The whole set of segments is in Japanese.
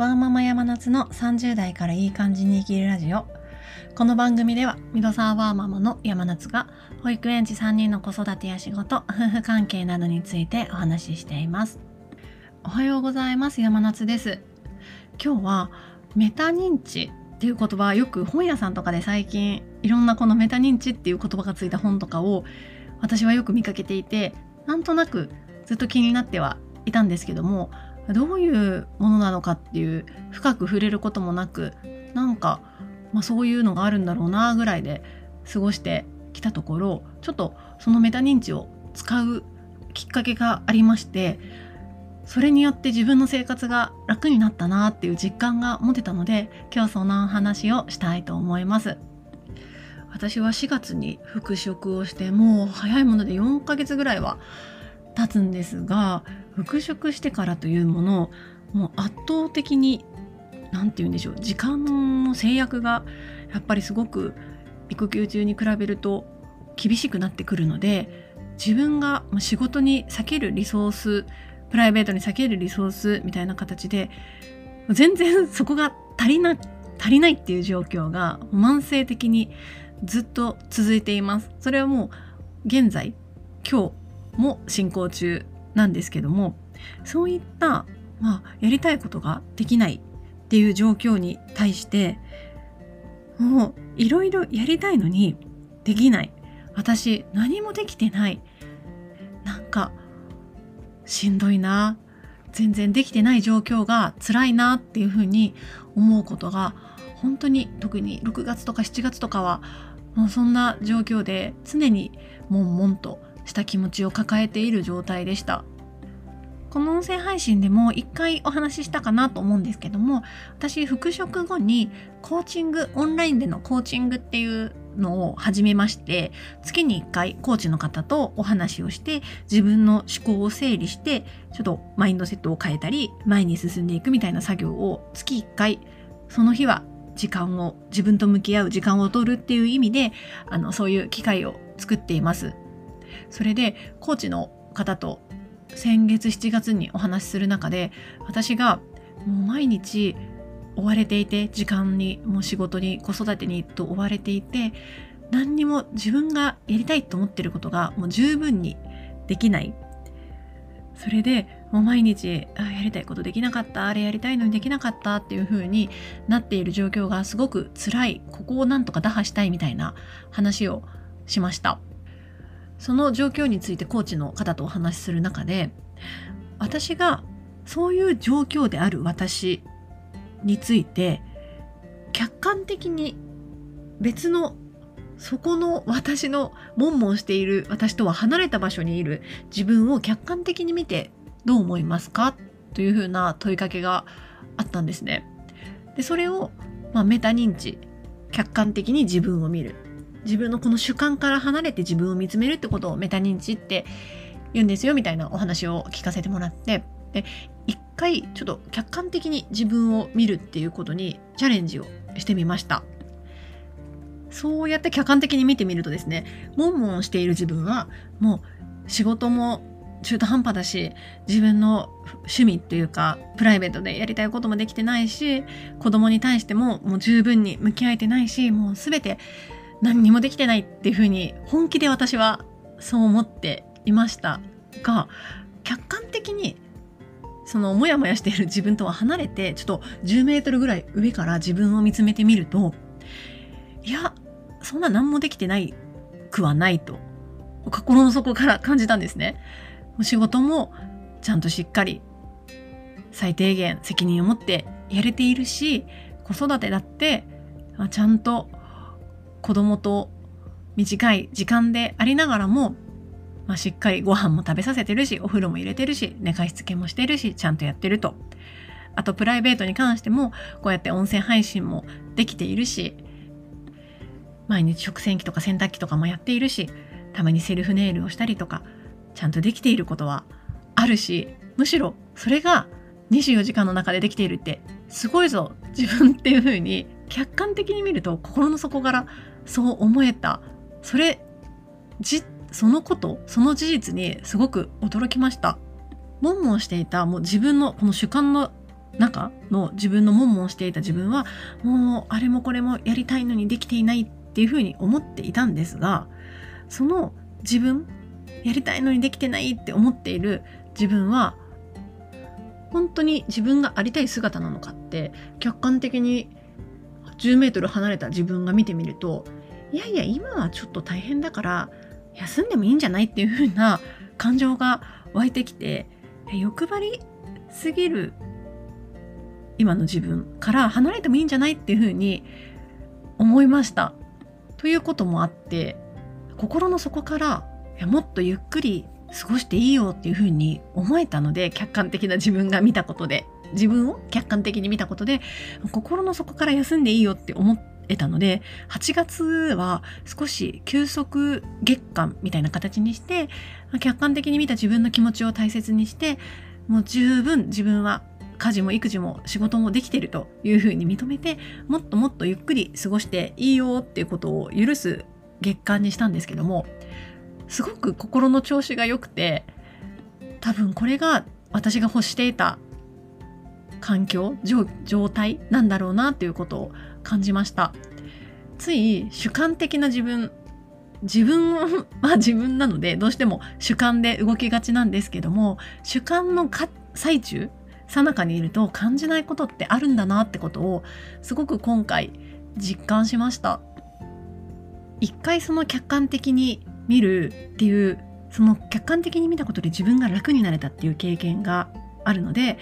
ワーママ山夏の30代からいい感じに生きるラジオ。この番組ではミドサーワーママの山夏が保育園児3人の子育てや仕事夫婦関係などについてお話ししています。おはようございます。山夏です。今日はメタ認知っていう言葉よく本屋さんとかで最近いろんなこのメタ認知っていう言葉がついた本とかを私はよく見かけていてなんとなくずっと気になってはいたんですけどもどういうものなのかっていう深く触れることもなくなんか、まあ、そういうのがあるんだろうなぐらいで過ごしてきたところちょっとそのメタ認知を使うきっかけがありましてそれによって自分の生活が楽になったなっていう実感が持てたので今日その話をしたいと思います。私は4月に復職をしてもう早いもので4ヶ月ぐらいは経つんですが復職してからというものもう圧倒的に何て言うんでしょう時間の制約がやっぱりすごく育休中に比べると厳しくなってくるので自分が仕事に避けるリソースプライベートに避けるリソースみたいな形で全然そこが足りな足りないっていう状況が慢性的にずっと続いています。それはもう現在今日も進行中なんですけどもそういった、まあ、やりたいことができないっていう状況に対してもういろいろやりたいのにできない。私何もできてない。なんかしんどいな。全然できてない状況が辛いなっていうふうに思うことが本当に特に6月とか7月とかはもうそんな状況で常に悶々とした気持ちを抱えている状態でした。この音声配信でも一回お話ししたかなと思うんですけども私復職後にコーチングオンラインでのコーチングっていうのを始めまして月に1回コーチの方とお話をして自分の思考を整理してちょっとマインドセットを変えたり前に進んでいくみたいな作業を月1回その日は時間を自分と向き合う時間を取るっていう意味であのそういう機会を作っています。それでコーチの方と先月7月にお話しする中で私がもう毎日追われていて時間にもう仕事に子育てにと追われていて何にも自分がやりたいと思ってることがもう十分にできない。それでもう毎日あやりたいことできなかったあれやりたいのにできなかったっていう風になっている状況がすごく辛い。ここをなんとか打破したいみたいな話をしました。その状況についてコーチの方とお話しする中で私がそういう状況である私について客観的に別のそこの私の悶々している私とは離れた場所にいる自分を客観的に見てどう思いますかというふうな問いかけがあったんですね。でそれを、まあ、メタ認知客観的に自分を見る自分のこの主観から離れて自分を見つめるってことをメタ認知って言うんですよみたいなお話を聞かせてもらってで一回ちょっと客観的に自分を見るっていうことにチャレンジをしてみました。そうやって客観的に見てみるとですね悶々している自分はもう仕事も中途半端だし自分の趣味っていうかプライベートでやりたいこともできてないし子供に対してももう十分に向き合えてないしもう全て何にもできてないっていうふうに本気で私はそう思っていましたが客観的にそのモヤモヤしている自分とは離れてちょっと10メートルぐらい上から自分を見つめてみるといやそんな何もできてないくはないと心の底から感じたんですね。お仕事もちゃんとしっかり最低限責任を持ってやれているし子育てだってちゃんと子供と短い時間でありながらも、まあ、しっかりご飯も食べさせてるしお風呂も入れてるし寝かしつけもしてるしちゃんとやってると。あとプライベートに関してもこうやって音声配信もできているし毎日食洗機とか洗濯機とかもやっているしたまにセルフネイルをしたりとかちゃんとできていることはあるしむしろそれが24時間の中でできているってすごいぞ自分っていう風に客観的に見ると心の底からそう思えた。それじそのことその事実にすごく驚きました。悶々していたもう自分のこの主観の中の自分の悶々していた自分はもうあれもこれもやりたいのにできていないっていうふうに思っていたんですがその自分やりたいのにできてないって思っている自分は本当に自分がありたい姿なのかって客観的に10メートル離れた自分が見てみるといやいや今はちょっと大変だから休んでもいいんじゃないっていう風な感情が湧いてきて欲張りすぎる今の自分から離れてもいいんじゃないっていう風に思いました。ということもあって心の底からいやもっとゆっくり過ごしていいよっていう風に思えたので客観的な自分が見たことで自分を客観的に見たことで心の底から休んでいいよって思えたので8月は少し休息月間みたいな形にして客観的に見た自分の気持ちを大切にしてもう十分自分は家事も育児も仕事もできてるというふうに認めてもっともっとゆっくり過ごしていいよっていうことを許す月間にしたんですけどもすごく心の調子が良くて多分これが私が欲していた環境状態なんだろうなっていうことを感じました。つい主観的な自分自分 は自分なのでどうしても主観で動きがちなんですけども主観の最中さなかにいると感じないことってあるんだなってことをすごく今回実感しました。一回その客観的に見るっていうその客観的に見たことで自分が楽になれたっていう経験があるので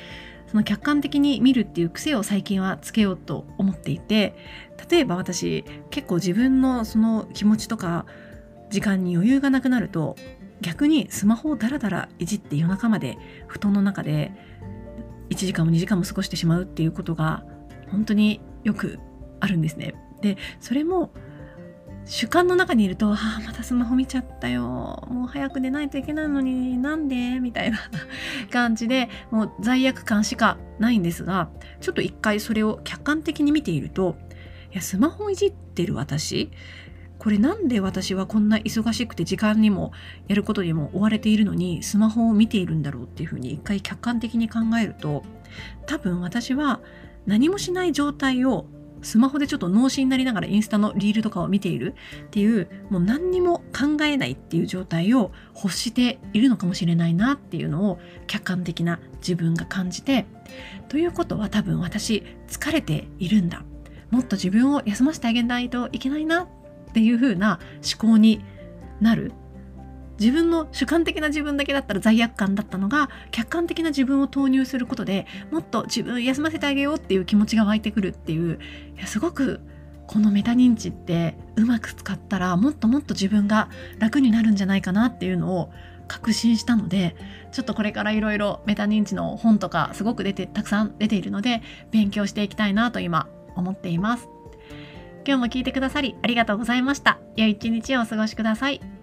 その客観的に見るっていう癖を最近はつけようと思っていて例えば私結構自分のその気持ちとか時間に余裕がなくなると逆にスマホをダラダラいじって夜中まで布団の中で1時間も2時間も過ごしてしまうっていうことが本当によくあるんですね。でそれも主観の中にいると「ああまたスマホ見ちゃったよもう早く寝ないといけないのになんで?」みたいな 感じでもう罪悪感しかないんですがちょっと一回それを客観的に見ているといやスマホいじってる私？これなんで私はこんな忙しくて時間にもやることにも追われているのにスマホを見ているんだろうっていうふうに一回客観的に考えると多分私は何もしない状態をスマホでちょっと脳死になりながらインスタのリールとかを見ているっていうもう何にも考えないっていう状態を欲しているのかもしれないなっていうのを客観的な自分が感じてということは多分私疲れているんだ。もっと自分を休ませてあげないといけないなっていう風な思考になる。自分の主観的な自分だけだったら罪悪感だったのが客観的な自分を投入することでもっと自分休ませてあげようっていう気持ちが湧いてくるっていういやすごくこのメタ認知ってうまく使ったらもっともっと自分が楽になるんじゃないかなっていうのを確信したのでちょっとこれからいろいろメタ認知の本とかすごく出てたくさん出ているので勉強していきたいなと今思っています。今日も聞いてくださりありがとうございました。良い一日をお過ごしください。